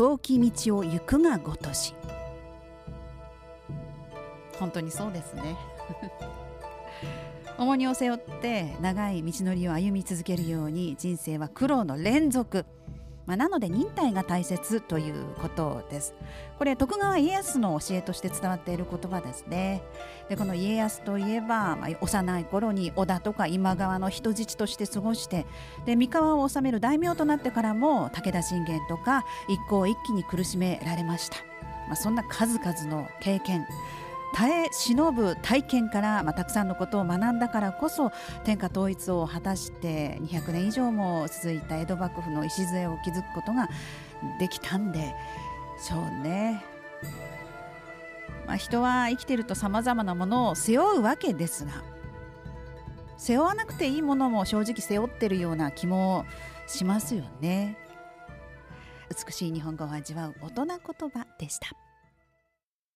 遠き道を行くがごとし。本当にそうですね。重荷を背負って長い道のりを歩み続けるように人生は苦労の連続、まあ、なので忍耐が大切ということです。これ徳川家康の教えとして伝わっている言葉ですね。でこの家康といえば、まあ、幼い頃に織田とか今川の人質として過ごしてで三河を治める大名となってからも武田信玄とか一向一揆に苦しめられました、まあ、そんな数々の経験。耐え忍ぶ体験から、まあ、たくさんのことを学んだからこそ天下統一を果たして200年以上も続いた江戸幕府の礎を築くことができたんでしょうね。まあ、人は生きてるとさまざまなものを背負うわけですが背負わなくていいものも正直背負ってるような気もしますよね。美しい日本語を味わう大人言葉でした。